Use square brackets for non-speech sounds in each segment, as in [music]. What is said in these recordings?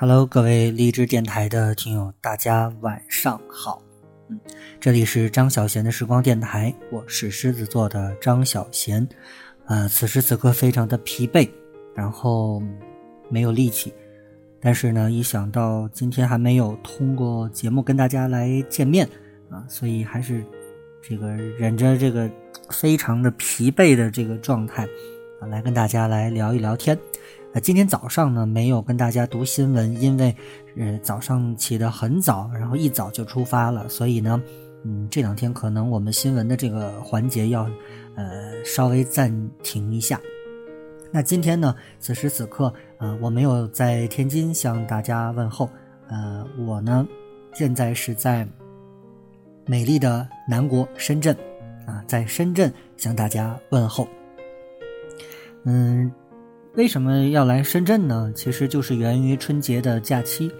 Hello，各位励志电台的听友，大家晚上好。嗯，这里是张小贤的时光电台，我是狮子座的张小贤。呃，此时此刻非常的疲惫，然后没有力气。但是呢，一想到今天还没有通过节目跟大家来见面啊，所以还是这个忍着这个非常的疲惫的这个状态啊，来跟大家来聊一聊天。呃，今天早上呢没有跟大家读新闻，因为，呃，早上起得很早，然后一早就出发了，所以呢，嗯，这两天可能我们新闻的这个环节要，呃，稍微暂停一下。那今天呢，此时此刻，呃，我没有在天津向大家问候，呃，我呢，现在是在美丽的南国深圳，啊，在深圳向大家问候，嗯。为什么要来深圳呢？其实就是源于春节的假期，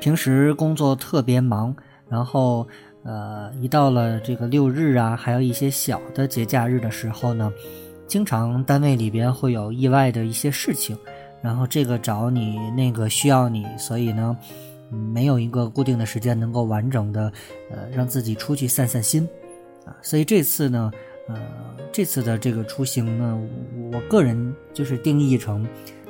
平时工作特别忙，然后呃，一到了这个六日啊，还有一些小的节假日的时候呢，经常单位里边会有意外的一些事情，然后这个找你，那个需要你，所以呢，没有一个固定的时间能够完整的呃让自己出去散散心啊，所以这次呢。呃，这次的这个出行呢，我个人就是定义成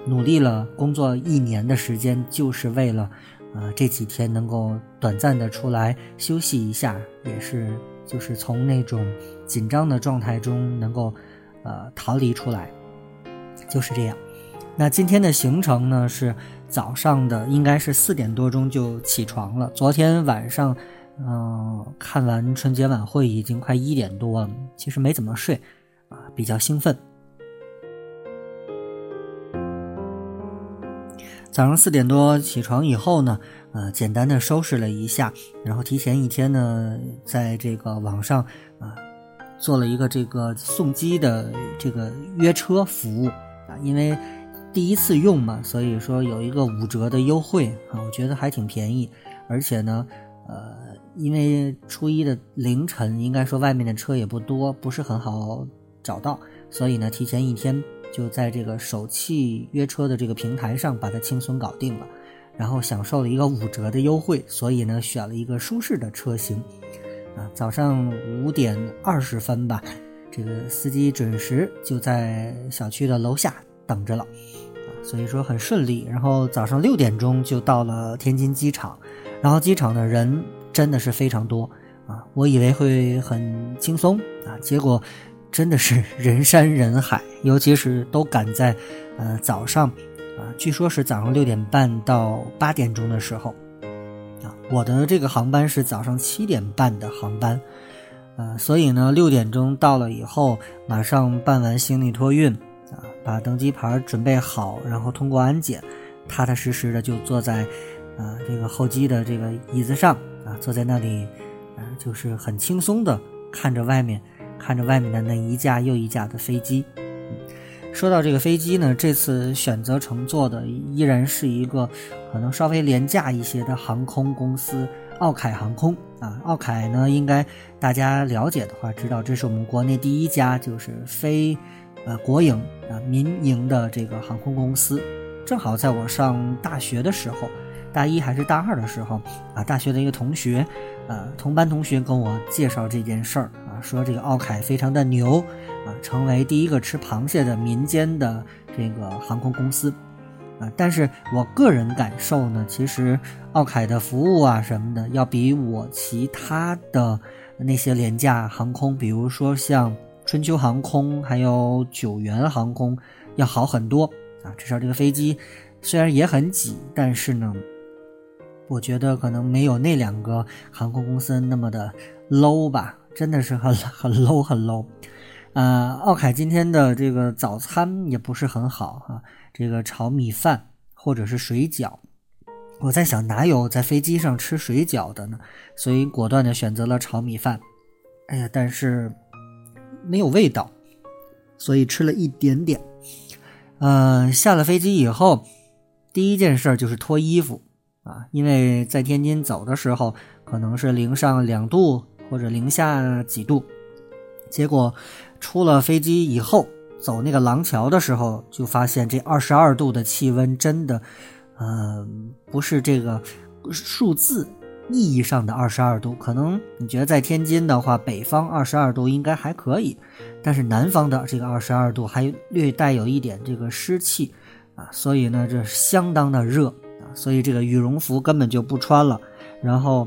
努力了工作一年的时间，就是为了，呃，这几天能够短暂的出来休息一下，也是就是从那种紧张的状态中能够，呃，逃离出来，就是这样。那今天的行程呢是早上的，应该是四点多钟就起床了。昨天晚上。嗯，看完春节晚会已经快一点多了，其实没怎么睡，啊，比较兴奋。早上四点多起床以后呢，呃，简单的收拾了一下，然后提前一天呢，在这个网上啊，做了一个这个送机的这个约车服务啊，因为第一次用嘛，所以说有一个五折的优惠啊，我觉得还挺便宜，而且呢，呃。因为初一的凌晨，应该说外面的车也不多，不是很好找到，所以呢，提前一天就在这个首汽约车的这个平台上把它轻松搞定了，然后享受了一个五折的优惠，所以呢，选了一个舒适的车型。啊，早上五点二十分吧，这个司机准时就在小区的楼下等着了，啊，所以说很顺利。然后早上六点钟就到了天津机场，然后机场的人。真的是非常多啊！我以为会很轻松啊，结果真的是 [laughs] 人山人海，尤其是都赶在呃早上啊，据说是早上六点半到八点钟的时候啊。我的这个航班是早上七点半的航班，呃，所以呢六点钟到了以后，马上办完行李托运啊，把登机牌准备好，然后通过安检，踏踏实实的就坐在啊这个候机的这个椅子上。啊，坐在那里，啊，就是很轻松的看着外面，看着外面的那一架又一架的飞机。说到这个飞机呢，这次选择乘坐的依然是一个可能稍微廉价一些的航空公司——奥凯航空。啊，奥凯呢，应该大家了解的话，知道这是我们国内第一家就是非呃国营啊民营的这个航空公司。正好在我上大学的时候。大一还是大二的时候啊，大学的一个同学，呃，同班同学跟我介绍这件事儿啊，说这个奥凯非常的牛啊，成为第一个吃螃蟹的民间的这个航空公司啊。但是我个人感受呢，其实奥凯的服务啊什么的，要比我其他的那些廉价航空，比如说像春秋航空还有九元航空要好很多啊。至少这个飞机虽然也很挤，但是呢。我觉得可能没有那两个航空公司那么的 low 吧，真的是很 [laughs] 很 low 很 low。呃，奥凯今天的这个早餐也不是很好哈，这个炒米饭或者是水饺，我在想哪有在飞机上吃水饺的呢？所以果断的选择了炒米饭。哎呀，但是没有味道，所以吃了一点点。呃，下了飞机以后，第一件事就是脱衣服。啊，因为在天津走的时候，可能是零上两度或者零下几度，结果出了飞机以后，走那个廊桥的时候，就发现这二十二度的气温真的，呃，不是这个数字意义上的二十二度。可能你觉得在天津的话，北方二十二度应该还可以，但是南方的这个二十二度还略带有一点这个湿气啊，所以呢，这相当的热，所以这个羽绒服根本就不穿了，然后，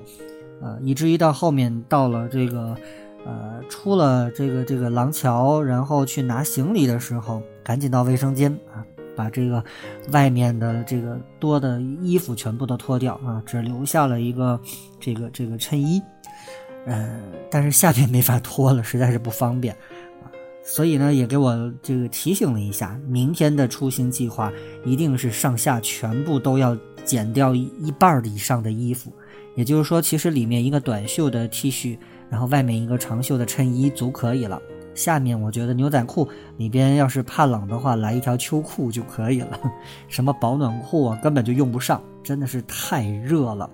呃，以至于到后面到了这个。呃，出了这个这个廊桥，然后去拿行李的时候，赶紧到卫生间啊，把这个外面的这个多的衣服全部都脱掉啊，只留下了一个这个这个衬衣，呃，但是下边没法脱了，实在是不方便啊，所以呢，也给我这个提醒了一下，明天的出行计划一定是上下全部都要减掉一半以上的衣服，也就是说，其实里面一个短袖的 T 恤。然后外面一个长袖的衬衣足可以了，下面我觉得牛仔裤里边要是怕冷的话，来一条秋裤就可以了。[laughs] 什么保暖裤啊，根本就用不上，真的是太热了。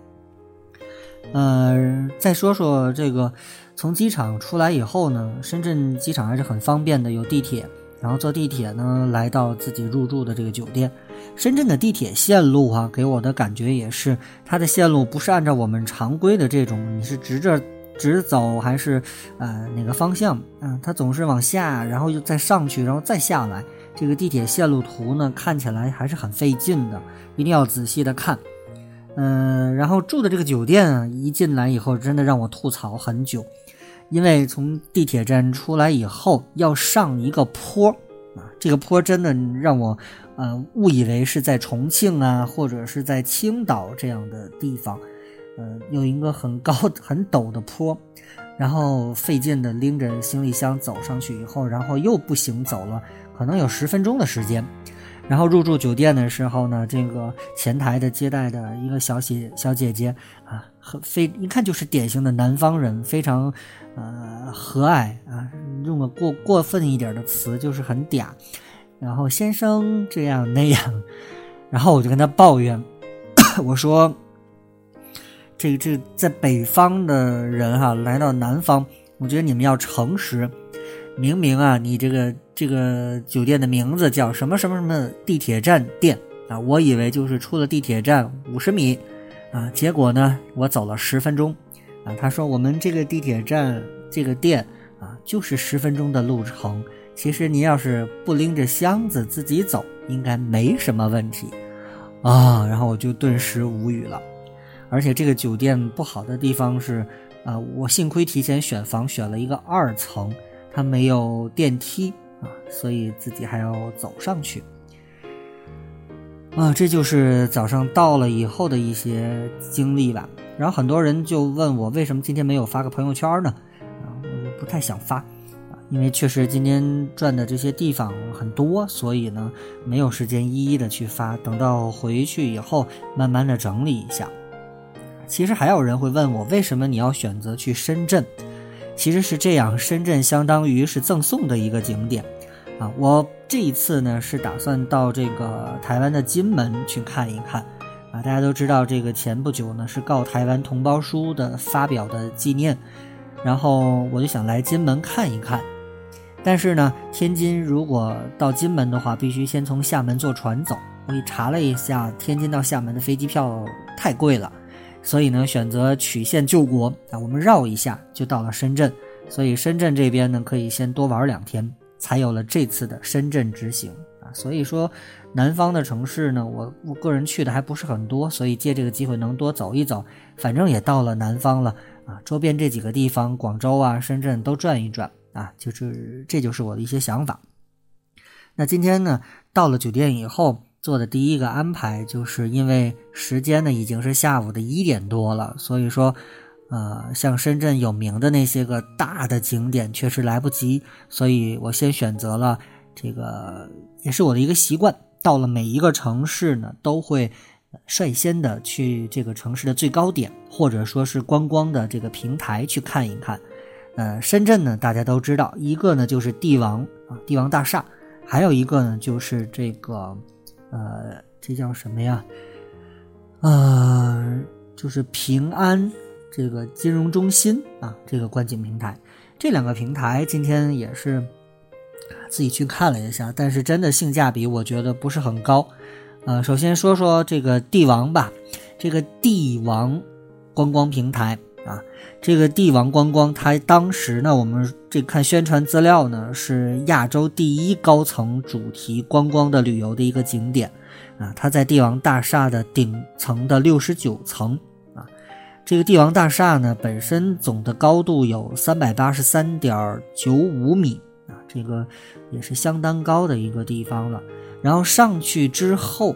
呃，再说说这个，从机场出来以后呢，深圳机场还是很方便的，有地铁，然后坐地铁呢来到自己入住的这个酒店。深圳的地铁线路啊，给我的感觉也是，它的线路不是按照我们常规的这种，你是直着。直走还是呃哪个方向？嗯，它总是往下，然后又再上去，然后再下来。这个地铁线路图呢，看起来还是很费劲的，一定要仔细的看。嗯，然后住的这个酒店啊，一进来以后，真的让我吐槽很久，因为从地铁站出来以后要上一个坡啊，这个坡真的让我呃误以为是在重庆啊，或者是在青岛这样的地方。呃，有一个很高很陡的坡，然后费劲的拎着行李箱走上去以后，然后又不行走了，可能有十分钟的时间。然后入住酒店的时候呢，这个前台的接待的一个小姐小姐姐啊，很非一看就是典型的南方人，非常呃和蔼啊，用个过过分一点的词就是很嗲。然后先生这样那样，然后我就跟他抱怨，[coughs] 我说。这个这个在北方的人哈，来到南方，我觉得你们要诚实。明明啊，你这个这个酒店的名字叫什么什么什么地铁站店啊，我以为就是出了地铁站五十米啊，结果呢，我走了十分钟啊。他说我们这个地铁站这个店啊，就是十分钟的路程。其实你要是不拎着箱子自己走，应该没什么问题啊。然后我就顿时无语了。而且这个酒店不好的地方是，啊，我幸亏提前选房选了一个二层，它没有电梯啊，所以自己还要走上去。啊，这就是早上到了以后的一些经历吧。然后很多人就问我为什么今天没有发个朋友圈呢？啊，我不太想发，啊，因为确实今天转的这些地方很多，所以呢没有时间一一的去发，等到回去以后慢慢的整理一下。其实还有人会问我，为什么你要选择去深圳？其实是这样，深圳相当于是赠送的一个景点，啊，我这一次呢是打算到这个台湾的金门去看一看，啊，大家都知道这个前不久呢是告台湾同胞书的发表的纪念，然后我就想来金门看一看，但是呢，天津如果到金门的话，必须先从厦门坐船走，我查了一下，天津到厦门的飞机票太贵了。所以呢，选择曲线救国啊，我们绕一下就到了深圳。所以深圳这边呢，可以先多玩两天，才有了这次的深圳之行啊。所以说，南方的城市呢，我我个人去的还不是很多，所以借这个机会能多走一走。反正也到了南方了啊，周边这几个地方，广州啊、深圳都转一转啊，就是这就是我的一些想法。那今天呢，到了酒店以后。做的第一个安排，就是因为时间呢已经是下午的一点多了，所以说，呃，像深圳有名的那些个大的景点确实来不及，所以我先选择了这个，也是我的一个习惯，到了每一个城市呢，都会率先的去这个城市的最高点，或者说是观光的这个平台去看一看。呃，深圳呢，大家都知道，一个呢就是帝王啊，帝王大厦，还有一个呢就是这个。呃，这叫什么呀？呃，就是平安这个金融中心啊，这个观景平台，这两个平台今天也是自己去看了一下，但是真的性价比我觉得不是很高。呃，首先说说这个帝王吧，这个帝王观光平台啊，这个帝王观光，它当时呢，我们这看宣传资料呢，是亚洲第一高层主题观光的旅游的一个景点啊，它在帝王大厦的顶层的六十九层啊，这个帝王大厦呢，本身总的高度有三百八十三点九五米啊，这个也是相当高的一个地方了。然后上去之后，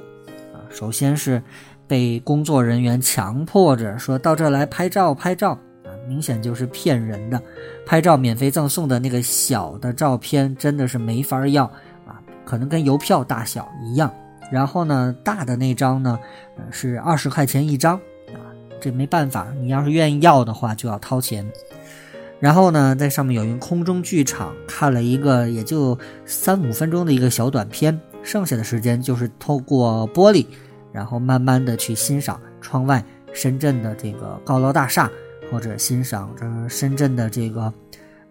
啊，首先是被工作人员强迫着说到这来拍照拍照，啊，明显就是骗人的，拍照免费赠送的那个小的照片真的是没法要啊，可能跟邮票大小一样。然后呢，大的那张呢，是二十块钱一张，啊，这没办法，你要是愿意要的话就要掏钱。然后呢，在上面有一个空中剧场，看了一个也就三五分钟的一个小短片。剩下的时间就是透过玻璃，然后慢慢的去欣赏窗外深圳的这个高楼大厦，或者欣赏着深圳的这个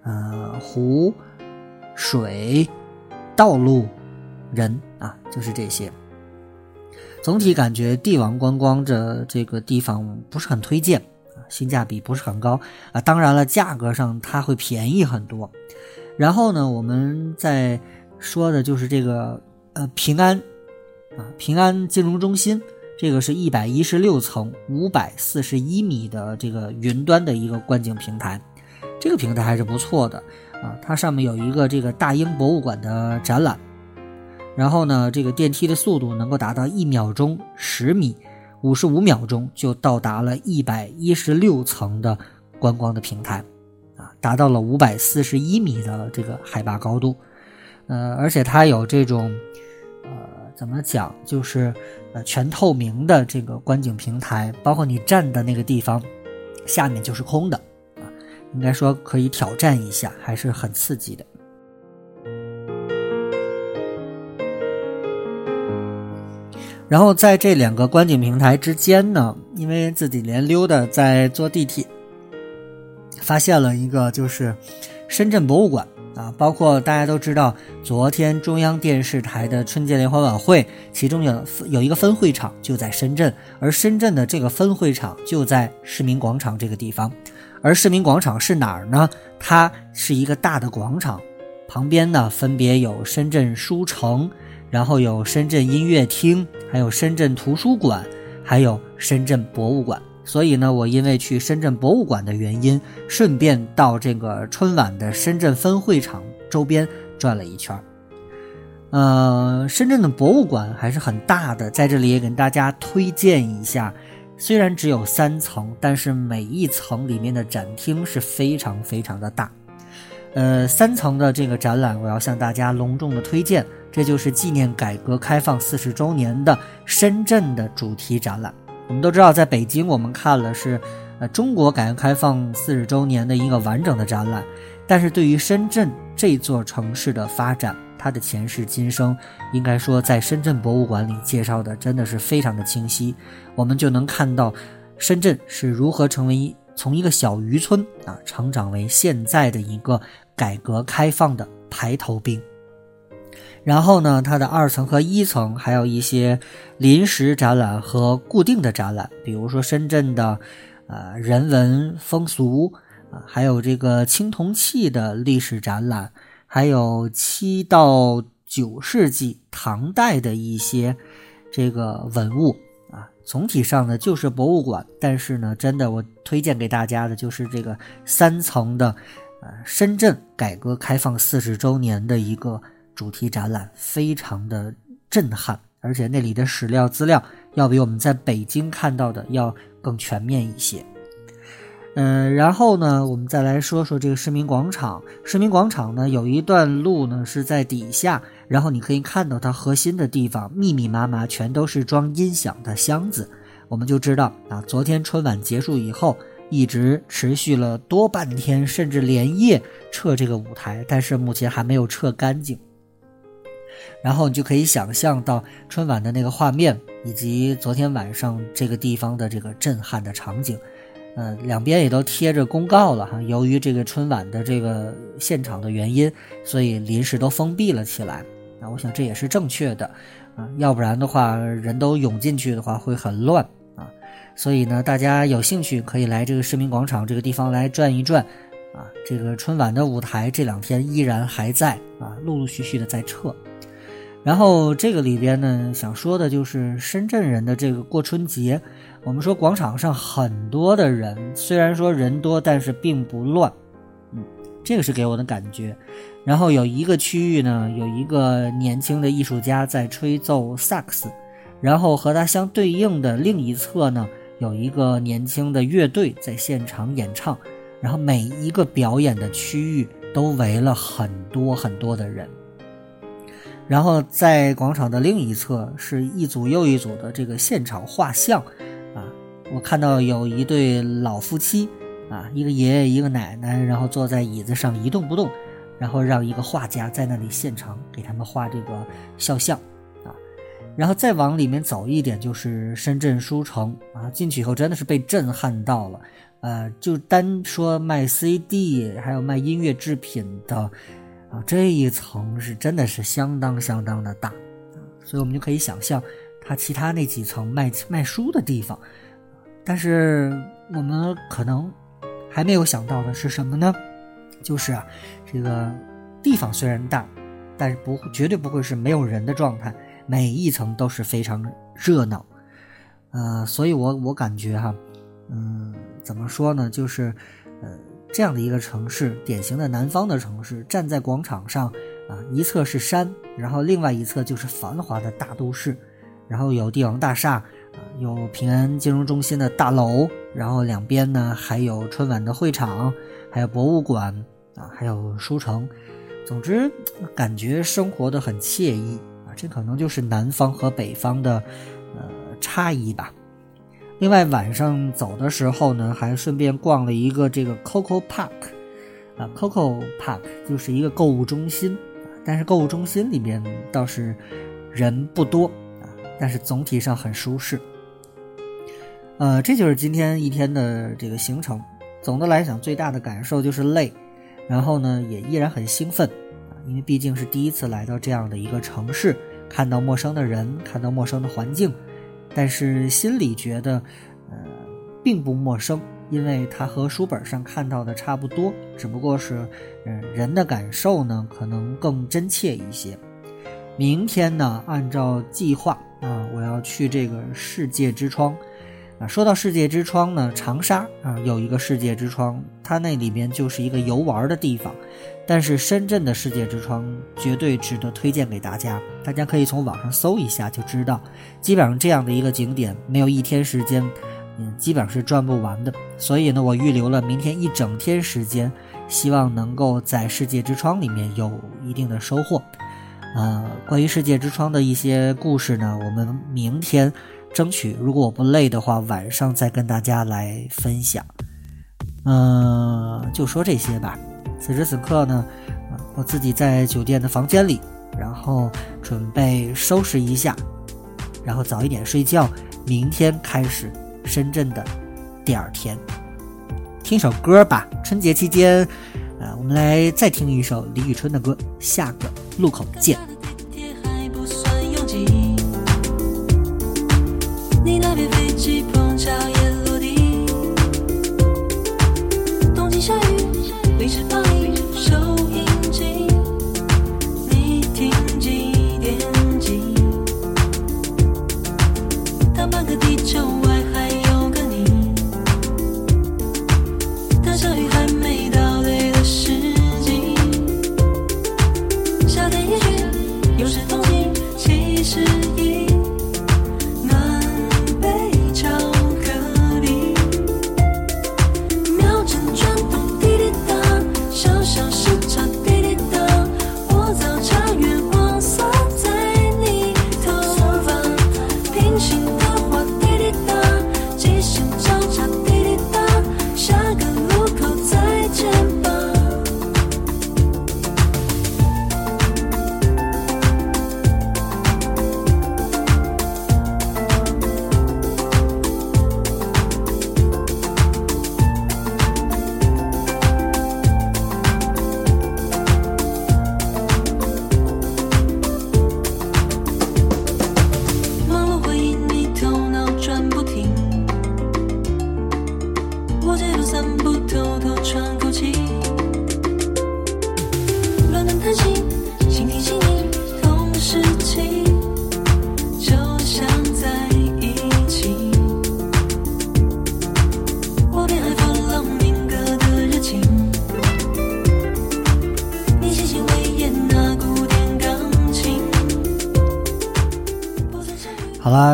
呃湖、水、道路、人啊，就是这些。总体感觉帝王观光这这个地方不是很推荐，性价比不是很高啊。当然了，价格上它会便宜很多。然后呢，我们在说的就是这个。呃，平安，啊，平安金融中心，这个是一百一十六层，五百四十一米的这个云端的一个观景平台，这个平台还是不错的啊。它上面有一个这个大英博物馆的展览，然后呢，这个电梯的速度能够达到一秒钟十米，五十五秒钟就到达了一百一十六层的观光的平台，啊，达到了五百四十一米的这个海拔高度，呃，而且它有这种。呃，怎么讲？就是呃，全透明的这个观景平台，包括你站的那个地方，下面就是空的啊。应该说可以挑战一下，还是很刺激的。然后在这两个观景平台之间呢，因为自己连溜达，在坐地铁，发现了一个就是深圳博物馆。啊，包括大家都知道，昨天中央电视台的春节联欢晚会，其中有有一个分会场就在深圳，而深圳的这个分会场就在市民广场这个地方。而市民广场是哪儿呢？它是一个大的广场，旁边呢分别有深圳书城，然后有深圳音乐厅，还有深圳图书馆，还有深圳博物馆。所以呢，我因为去深圳博物馆的原因，顺便到这个春晚的深圳分会场周边转了一圈呃，深圳的博物馆还是很大的，在这里也给大家推荐一下。虽然只有三层，但是每一层里面的展厅是非常非常的大。呃，三层的这个展览，我要向大家隆重的推荐，这就是纪念改革开放四十周年的深圳的主题展览。我们都知道，在北京，我们看了是，呃，中国改革开放四十周年的一个完整的展览。但是对于深圳这座城市的发展，它的前世今生，应该说在深圳博物馆里介绍的真的是非常的清晰。我们就能看到，深圳是如何成为一从一个小渔村啊，成长为现在的一个改革开放的排头兵。然后呢，它的二层和一层还有一些临时展览和固定的展览，比如说深圳的，呃，人文风俗啊，还有这个青铜器的历史展览，还有七到九世纪唐代的一些这个文物啊。总体上呢就是博物馆，但是呢，真的我推荐给大家的就是这个三层的，呃，深圳改革开放四十周年的一个。主题展览非常的震撼，而且那里的史料资料要比我们在北京看到的要更全面一些。嗯，然后呢，我们再来说说这个市民广场。市民广场呢，有一段路呢是在底下，然后你可以看到它核心的地方密密麻麻全都是装音响的箱子。我们就知道啊，昨天春晚结束以后，一直持续了多半天，甚至连夜撤这个舞台，但是目前还没有撤干净。然后你就可以想象到春晚的那个画面，以及昨天晚上这个地方的这个震撼的场景，呃，两边也都贴着公告了哈。由于这个春晚的这个现场的原因，所以临时都封闭了起来。那我想这也是正确的。啊，要不然的话人都涌进去的话会很乱啊。所以呢，大家有兴趣可以来这个市民广场这个地方来转一转啊。这个春晚的舞台这两天依然还在啊，陆陆续续的在撤。然后这个里边呢，想说的就是深圳人的这个过春节。我们说广场上很多的人，虽然说人多，但是并不乱。嗯，这个是给我的感觉。然后有一个区域呢，有一个年轻的艺术家在吹奏萨克斯，然后和他相对应的另一侧呢，有一个年轻的乐队在现场演唱。然后每一个表演的区域都围了很多很多的人。然后在广场的另一侧是一组又一组的这个现场画像，啊，我看到有一对老夫妻，啊，一个爷爷一个奶奶，然后坐在椅子上一动不动，然后让一个画家在那里现场给他们画这个肖像，啊，然后再往里面走一点就是深圳书城，啊，进去以后真的是被震撼到了，呃，就单说卖 CD 还有卖音乐制品的。啊，这一层是真的是相当相当的大，啊，所以我们就可以想象，它其他那几层卖卖书的地方，但是我们可能还没有想到的是什么呢？就是啊，这个地方虽然大，但是不绝对不会是没有人的状态，每一层都是非常热闹，呃，所以我我感觉哈，嗯，怎么说呢？就是，呃。这样的一个城市，典型的南方的城市，站在广场上，啊，一侧是山，然后另外一侧就是繁华的大都市，然后有帝王大厦，啊，有平安金融中心的大楼，然后两边呢还有春晚的会场，还有博物馆，啊，还有书城，总之感觉生活的很惬意，啊，这可能就是南方和北方的，呃，差异吧。另外晚上走的时候呢，还顺便逛了一个这个 Coco Park，啊，Coco Park 就是一个购物中心，但是购物中心里面倒是人不多啊，但是总体上很舒适。呃，这就是今天一天的这个行程。总的来讲，最大的感受就是累，然后呢也依然很兴奋啊，因为毕竟是第一次来到这样的一个城市，看到陌生的人，看到陌生的环境。但是心里觉得，呃，并不陌生，因为它和书本上看到的差不多，只不过是，嗯，人的感受呢，可能更真切一些。明天呢，按照计划啊，我要去这个世界之窗。啊，说到世界之窗呢，长沙啊有一个世界之窗，它那里面就是一个游玩的地方。但是深圳的世界之窗绝对值得推荐给大家，大家可以从网上搜一下就知道。基本上这样的一个景点，没有一天时间，嗯，基本上是转不完的。所以呢，我预留了明天一整天时间，希望能够在世界之窗里面有一定的收获。呃，关于世界之窗的一些故事呢，我们明天。争取，如果我不累的话，晚上再跟大家来分享。嗯，就说这些吧。此时此刻呢，我自己在酒店的房间里，然后准备收拾一下，然后早一点睡觉。明天开始深圳的第二天，听首歌吧。春节期间，呃，我们来再听一首李宇春的歌。下个路口见。你那边飞机碰巧也落地，东京下雨，临时放映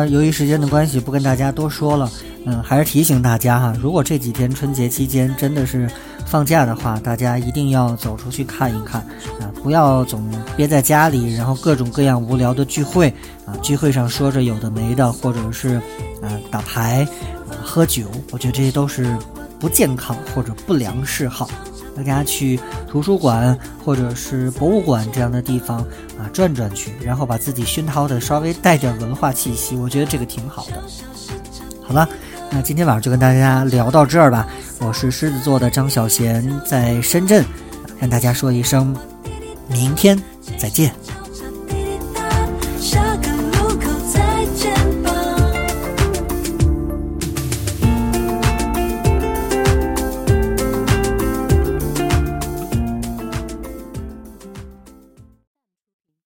由于时间的关系，不跟大家多说了。嗯，还是提醒大家哈，如果这几天春节期间真的是放假的话，大家一定要走出去看一看啊，不要总憋在家里，然后各种各样无聊的聚会啊，聚会上说着有的没的，或者是啊打牌、啊喝酒，我觉得这些都是不健康或者不良嗜好。大家去图书馆或者是博物馆这样的地方啊转转去，然后把自己熏陶的稍微带点文化气息，我觉得这个挺好的。好了，那今天晚上就跟大家聊到这儿吧。我是狮子座的张小贤，在深圳，跟大家说一声，明天再见。